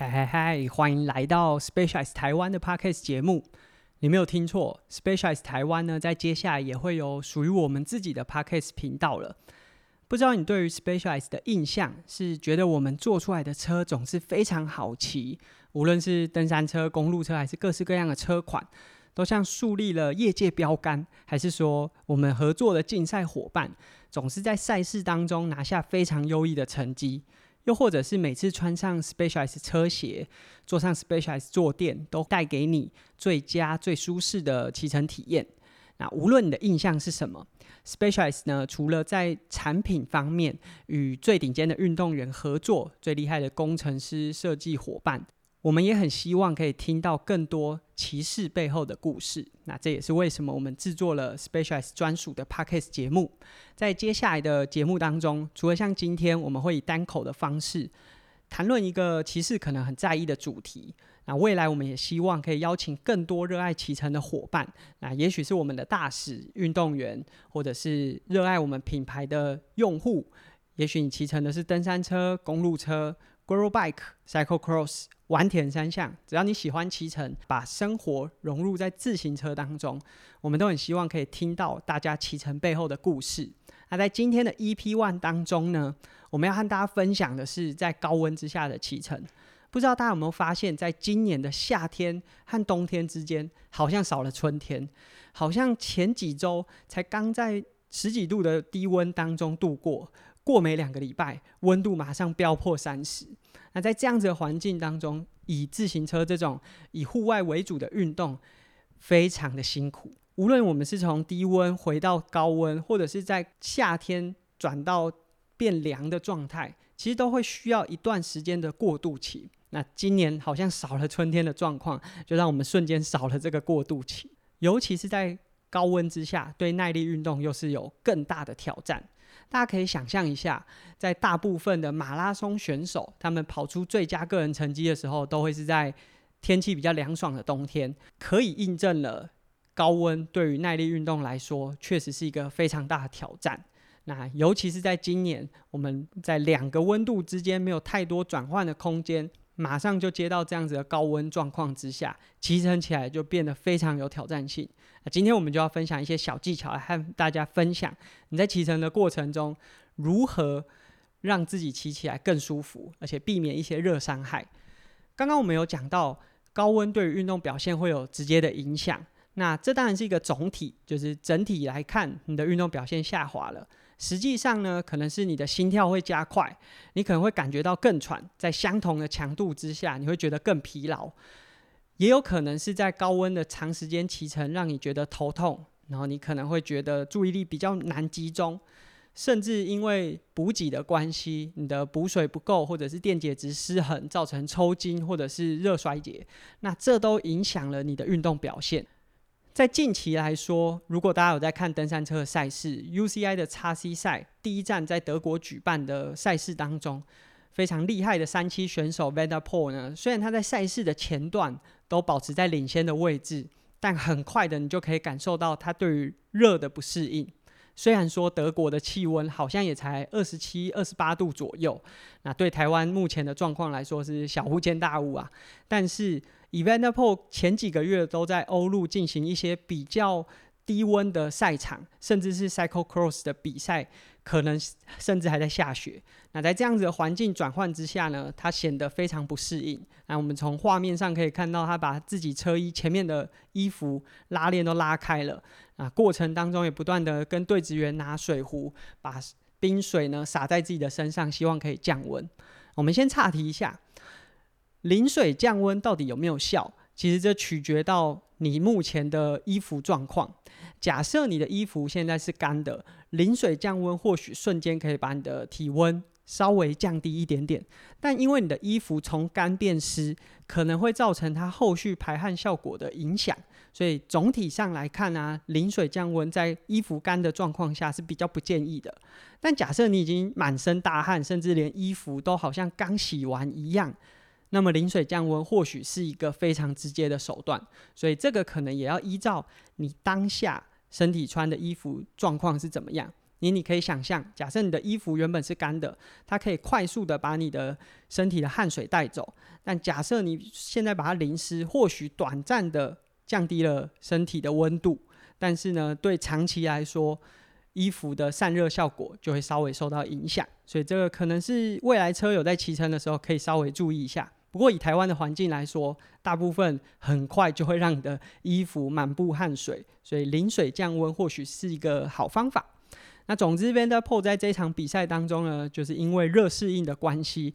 嗨嗨嗨！欢迎来到 Specialize 台湾的 Podcast 节目。你没有听错，Specialize 台湾呢，在接下来也会有属于我们自己的 Podcast 频道了。不知道你对于 Specialized 的印象是觉得我们做出来的车总是非常好骑，无论是登山车、公路车，还是各式各样的车款，都像树立了业界标杆，还是说我们合作的竞赛伙伴总是在赛事当中拿下非常优异的成绩？又或者是每次穿上 Specialized 车鞋，坐上 Specialized 坐垫，都带给你最佳、最舒适的骑乘体验。那无论你的印象是什么，Specialized 呢，除了在产品方面与最顶尖的运动员合作，最厉害的工程师、设计伙伴。我们也很希望可以听到更多骑士背后的故事。那这也是为什么我们制作了 specialize 专属的 Podcast 节目。在接下来的节目当中，除了像今天我们会以单口的方式谈论一个骑士可能很在意的主题，那未来我们也希望可以邀请更多热爱骑乘的伙伴。那也许是我们的大使、运动员，或者是热爱我们品牌的用户。也许你骑乘的是登山车、公路车、Gravel Bike、Cycle Cross。玩田三项，只要你喜欢骑乘，把生活融入在自行车当中，我们都很希望可以听到大家骑乘背后的故事。那在今天的 EP One 当中呢，我们要和大家分享的是在高温之下的骑乘。不知道大家有没有发现，在今年的夏天和冬天之间，好像少了春天，好像前几周才刚在十几度的低温当中度过。过没两个礼拜，温度马上飙破三十。那在这样子的环境当中，以自行车这种以户外为主的运动，非常的辛苦。无论我们是从低温回到高温，或者是在夏天转到变凉的状态，其实都会需要一段时间的过渡期。那今年好像少了春天的状况，就让我们瞬间少了这个过渡期。尤其是在高温之下，对耐力运动又是有更大的挑战。大家可以想象一下，在大部分的马拉松选手，他们跑出最佳个人成绩的时候，都会是在天气比较凉爽的冬天，可以印证了高温对于耐力运动来说，确实是一个非常大的挑战。那尤其是在今年，我们在两个温度之间没有太多转换的空间。马上就接到这样子的高温状况之下，骑乘起来就变得非常有挑战性。那今天我们就要分享一些小技巧来和大家分享，你在骑乘的过程中如何让自己骑起来更舒服，而且避免一些热伤害。刚刚我们有讲到高温对于运动表现会有直接的影响，那这当然是一个总体，就是整体来看你的运动表现下滑了。实际上呢，可能是你的心跳会加快，你可能会感觉到更喘，在相同的强度之下，你会觉得更疲劳，也有可能是在高温的长时间骑乘，让你觉得头痛，然后你可能会觉得注意力比较难集中，甚至因为补给的关系，你的补水不够，或者是电解质失衡，造成抽筋或者是热衰竭，那这都影响了你的运动表现。在近期来说，如果大家有在看登山车的赛事，UCI 的叉 C 赛第一站在德国举办的赛事当中，非常厉害的三期选手 v a n d e r p o l 呢，虽然他在赛事的前段都保持在领先的位置，但很快的你就可以感受到他对于热的不适应。虽然说德国的气温好像也才二十七、二十八度左右，那对台湾目前的状况来说是小巫见大巫啊，但是。，Eventpol 前几个月都在欧陆进行一些比较低温的赛场，甚至是 Cycle Cross 的比赛，可能甚至还在下雪。那在这样子的环境转换之下呢，他显得非常不适应。那我们从画面上可以看到，他把自己车衣前面的衣服拉链都拉开了。啊，过程当中也不断的跟对职员拿水壶，把冰水呢洒在自己的身上，希望可以降温。我们先岔题一下。淋水降温到底有没有效？其实这取决到你目前的衣服状况。假设你的衣服现在是干的，淋水降温或许瞬间可以把你的体温稍微降低一点点。但因为你的衣服从干变湿，可能会造成它后续排汗效果的影响。所以总体上来看啊，淋水降温在衣服干的状况下是比较不建议的。但假设你已经满身大汗，甚至连衣服都好像刚洗完一样。那么淋水降温或许是一个非常直接的手段，所以这个可能也要依照你当下身体穿的衣服状况是怎么样。你你可以想象，假设你的衣服原本是干的，它可以快速的把你的身体的汗水带走。但假设你现在把它淋湿，或许短暂的降低了身体的温度，但是呢，对长期来说，衣服的散热效果就会稍微受到影响。所以这个可能是未来车友在骑乘的时候可以稍微注意一下。不过以台湾的环境来说，大部分很快就会让你的衣服满布汗水，所以淋水降温或许是一个好方法。那总之 v a n d e r p o l 在这场比赛当中呢，就是因为热适应的关系，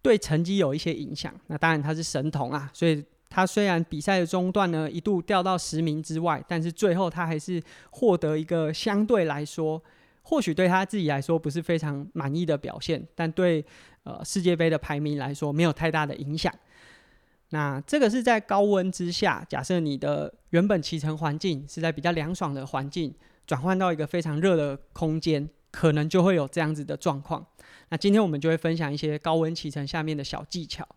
对成绩有一些影响。那当然他是神童啊，所以他虽然比赛的中段呢一度掉到十名之外，但是最后他还是获得一个相对来说，或许对他自己来说不是非常满意的表现，但对呃世界杯的排名来说没有太大的影响。那这个是在高温之下，假设你的原本骑乘环境是在比较凉爽的环境。转换到一个非常热的空间，可能就会有这样子的状况。那今天我们就会分享一些高温骑乘下面的小技巧。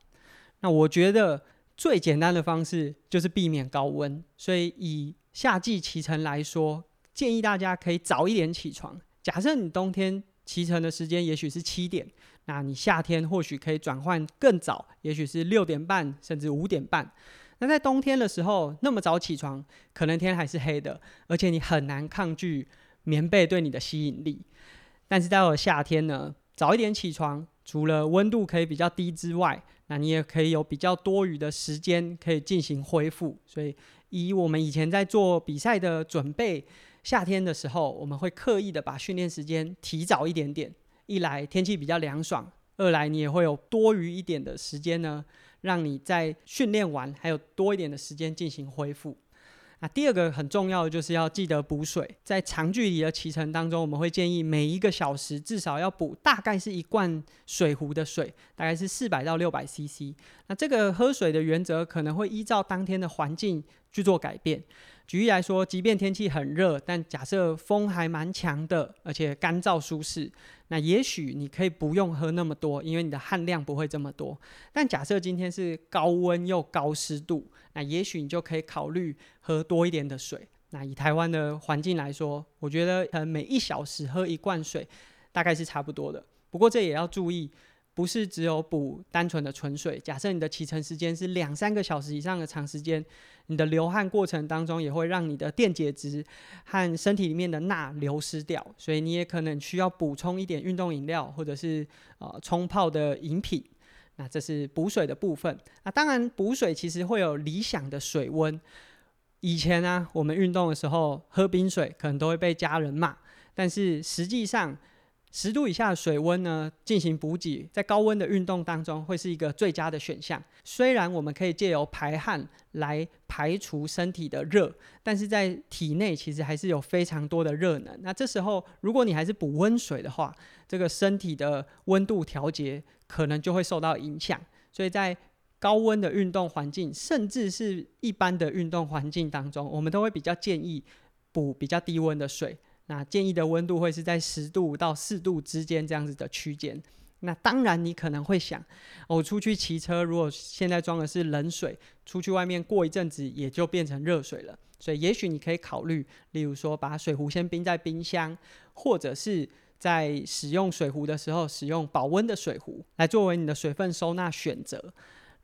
那我觉得最简单的方式就是避免高温，所以以夏季骑乘来说，建议大家可以早一点起床。假设你冬天骑乘的时间也许是七点，那你夏天或许可以转换更早，也许是六点半甚至五点半。那在冬天的时候，那么早起床，可能天还是黑的，而且你很难抗拒棉被对你的吸引力。但是到了夏天呢，早一点起床，除了温度可以比较低之外，那你也可以有比较多余的时间可以进行恢复。所以，以我们以前在做比赛的准备，夏天的时候，我们会刻意的把训练时间提早一点点。一来天气比较凉爽，二来你也会有多余一点的时间呢。让你在训练完还有多一点的时间进行恢复。那第二个很重要的就是要记得补水。在长距离的骑乘当中，我们会建议每一个小时至少要补大概是一罐水壶的水，大概是四百到六百 CC。那这个喝水的原则可能会依照当天的环境去做改变。举例来说，即便天气很热，但假设风还蛮强的，而且干燥舒适，那也许你可以不用喝那么多，因为你的汗量不会这么多。但假设今天是高温又高湿度，那也许你就可以考虑喝多一点的水。那以台湾的环境来说，我觉得呃每一小时喝一罐水大概是差不多的。不过这也要注意。不是只有补单纯的纯水。假设你的骑乘时间是两三个小时以上的长时间，你的流汗过程当中也会让你的电解质和身体里面的钠流失掉，所以你也可能需要补充一点运动饮料或者是呃冲泡的饮品。那这是补水的部分。那当然补水其实会有理想的水温。以前呢，我们运动的时候喝冰水可能都会被家人骂，但是实际上。十度以下的水温呢，进行补给，在高温的运动当中会是一个最佳的选项。虽然我们可以借由排汗来排除身体的热，但是在体内其实还是有非常多的热能。那这时候，如果你还是补温水的话，这个身体的温度调节可能就会受到影响。所以在高温的运动环境，甚至是一般的运动环境当中，我们都会比较建议补比较低温的水。那建议的温度会是在十度到四度之间这样子的区间。那当然，你可能会想，我出去骑车，如果现在装的是冷水，出去外面过一阵子也就变成热水了。所以，也许你可以考虑，例如说把水壶先冰在冰箱，或者是在使用水壶的时候使用保温的水壶来作为你的水分收纳选择。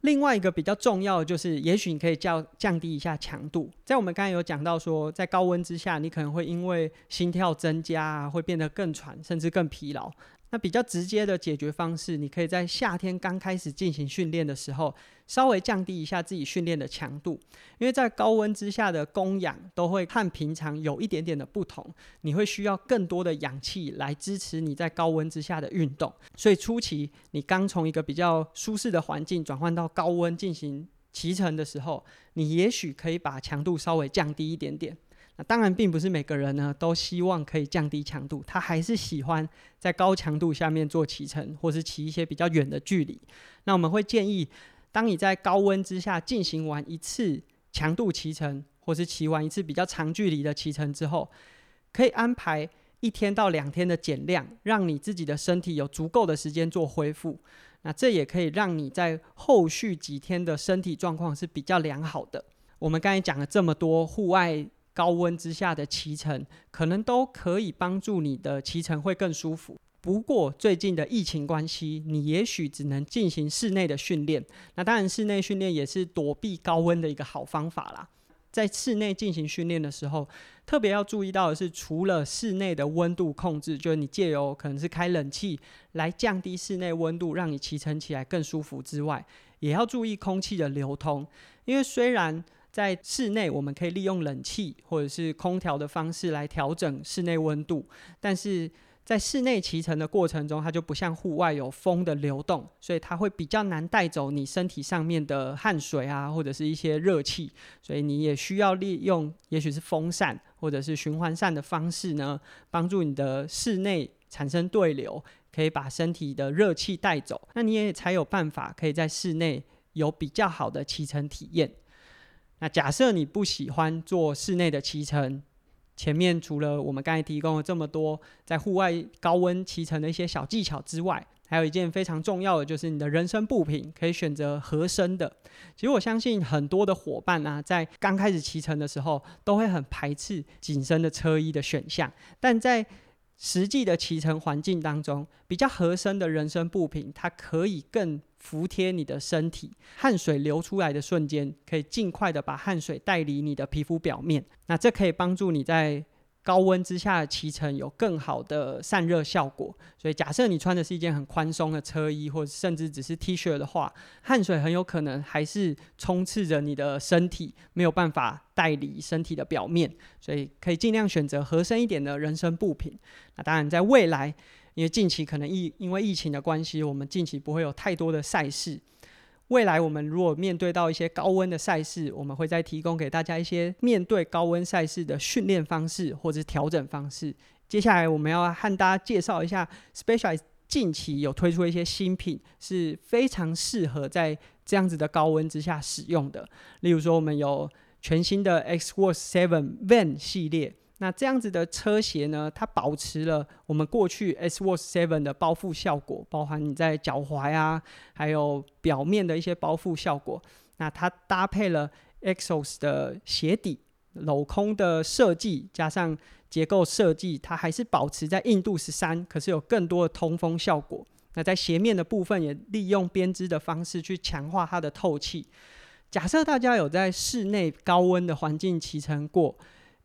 另外一个比较重要的就是，也许你可以降降低一下强度。在我们刚才有讲到说，在高温之下，你可能会因为心跳增加啊，会变得更喘，甚至更疲劳。那比较直接的解决方式，你可以在夏天刚开始进行训练的时候，稍微降低一下自己训练的强度，因为在高温之下的供氧都会和平常有一点点的不同，你会需要更多的氧气来支持你在高温之下的运动，所以初期你刚从一个比较舒适的环境转换到高温进行骑乘的时候，你也许可以把强度稍微降低一点点。那当然，并不是每个人呢都希望可以降低强度，他还是喜欢在高强度下面做骑乘，或是骑一些比较远的距离。那我们会建议，当你在高温之下进行完一次强度骑乘，或是骑完一次比较长距离的骑乘之后，可以安排一天到两天的减量，让你自己的身体有足够的时间做恢复。那这也可以让你在后续几天的身体状况是比较良好的。我们刚才讲了这么多户外。高温之下的骑乘，可能都可以帮助你的骑乘会更舒服。不过最近的疫情关系，你也许只能进行室内的训练。那当然，室内训练也是躲避高温的一个好方法啦。在室内进行训练的时候，特别要注意到的是，除了室内的温度控制，就是你借由可能是开冷气来降低室内温度，让你骑乘起来更舒服之外，也要注意空气的流通。因为虽然在室内我们可以利用冷气或者是空调的方式来调整室内温度，但是在室内骑乘的过程中，它就不像户外有风的流动，所以它会比较难带走你身体上面的汗水啊，或者是一些热气，所以你也需要利用，也许是风扇或者是循环扇的方式呢，帮助你的室内产生对流，可以把身体的热气带走，那你也才有办法可以在室内有比较好的骑乘体验。那假设你不喜欢做室内的骑乘，前面除了我们刚才提供了这么多在户外高温骑乘的一些小技巧之外，还有一件非常重要的，就是你的人身布品可以选择合身的。其实我相信很多的伙伴啊，在刚开始骑乘的时候，都会很排斥紧身的车衣的选项，但在实际的骑乘环境当中，比较合身的人身布品，它可以更服贴你的身体。汗水流出来的瞬间，可以尽快的把汗水带离你的皮肤表面。那这可以帮助你在高温之下骑乘有更好的散热效果，所以假设你穿的是一件很宽松的车衣，或者甚至只是 T 恤的话，汗水很有可能还是充斥着你的身体，没有办法带离身体的表面，所以可以尽量选择合身一点的人身布品。那当然，在未来，因为近期可能疫因为疫情的关系，我们近期不会有太多的赛事。未来我们如果面对到一些高温的赛事，我们会再提供给大家一些面对高温赛事的训练方式或者是调整方式。接下来我们要和大家介绍一下 s p e c i a l i z e 近期有推出一些新品，是非常适合在这样子的高温之下使用的。例如说，我们有全新的 Xworth Seven Van 系列。那这样子的车鞋呢，它保持了我们过去 S Watch Seven 的包覆效果，包含你在脚踝啊，还有表面的一些包覆效果。那它搭配了 Exos 的鞋底镂空的设计，加上结构设计，它还是保持在硬度十三，可是有更多的通风效果。那在鞋面的部分也利用编织的方式去强化它的透气。假设大家有在室内高温的环境骑乘过。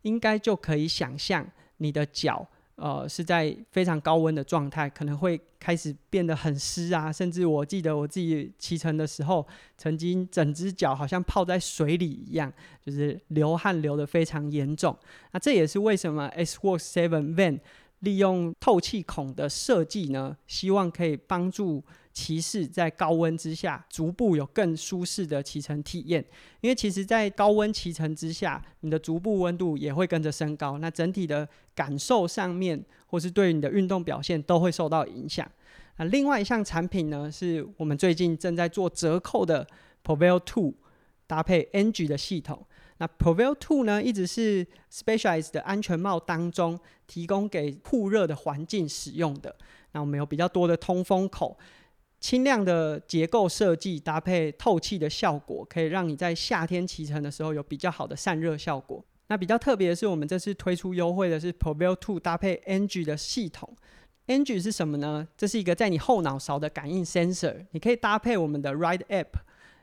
应该就可以想象，你的脚，呃，是在非常高温的状态，可能会开始变得很湿啊，甚至我记得我自己骑乘的时候，曾经整只脚好像泡在水里一样，就是流汗流得非常严重。那这也是为什么 S Work Seven Van 利用透气孔的设计呢？希望可以帮助。骑士在高温之下逐步有更舒适的骑乘体验，因为其实，在高温骑乘之下，你的足部温度也会跟着升高，那整体的感受上面，或是对你的运动表现都会受到影响。那另外一项产品呢，是我们最近正在做折扣的 Prevail Two 搭配 NG 的系统。那 Prevail Two 呢，一直是 Specialized 的安全帽当中提供给酷热的环境使用的。那我们有比较多的通风口。轻量的结构设计搭配透气的效果，可以让你在夏天骑乘的时候有比较好的散热效果。那比较特别的是，我们这次推出优惠的是 Prevail Two 搭配 NG 的系统。NG 是什么呢？这是一个在你后脑勺的感应 sensor，你可以搭配我们的 Ride App，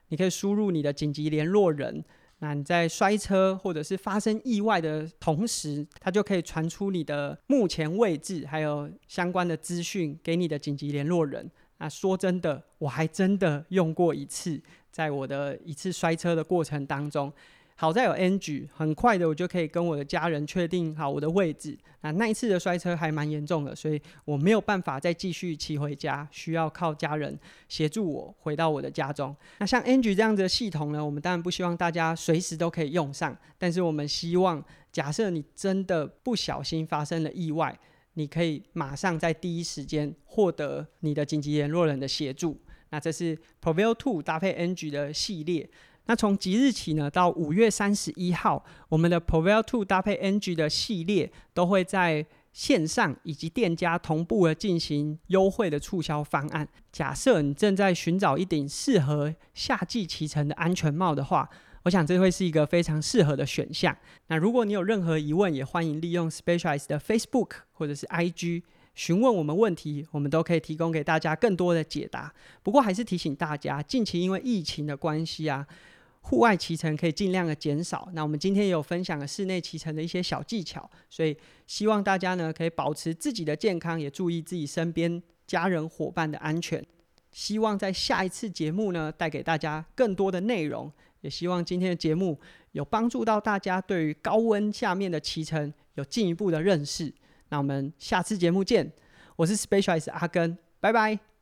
你可以输入你的紧急联络人。那你在摔车或者是发生意外的同时，它就可以传出你的目前位置还有相关的资讯给你的紧急联络人。那说真的，我还真的用过一次，在我的一次摔车的过程当中，好在有 NG，很快的我就可以跟我的家人确定好我的位置。那那一次的摔车还蛮严重的，所以我没有办法再继续骑回家，需要靠家人协助我回到我的家中。那像 NG 这样子的系统呢，我们当然不希望大家随时都可以用上，但是我们希望，假设你真的不小心发生了意外。你可以马上在第一时间获得你的紧急联络人的协助。那这是 Prevail Two 搭配 NG 的系列。那从即日起呢，到五月三十一号，我们的 Prevail Two 搭配 NG 的系列都会在线上以及店家同步的进行优惠的促销方案。假设你正在寻找一顶适合夏季骑乘的安全帽的话，我想这会是一个非常适合的选项。那如果你有任何疑问，也欢迎利用 Specialized 的 Facebook 或者是 IG 询问我们问题，我们都可以提供给大家更多的解答。不过还是提醒大家，近期因为疫情的关系啊。户外骑乘可以尽量的减少。那我们今天也有分享了室内骑乘的一些小技巧，所以希望大家呢可以保持自己的健康，也注意自己身边家人伙伴的安全。希望在下一次节目呢带给大家更多的内容，也希望今天的节目有帮助到大家对于高温下面的骑乘有进一步的认识。那我们下次节目见，我是 Specialized 阿根，拜拜。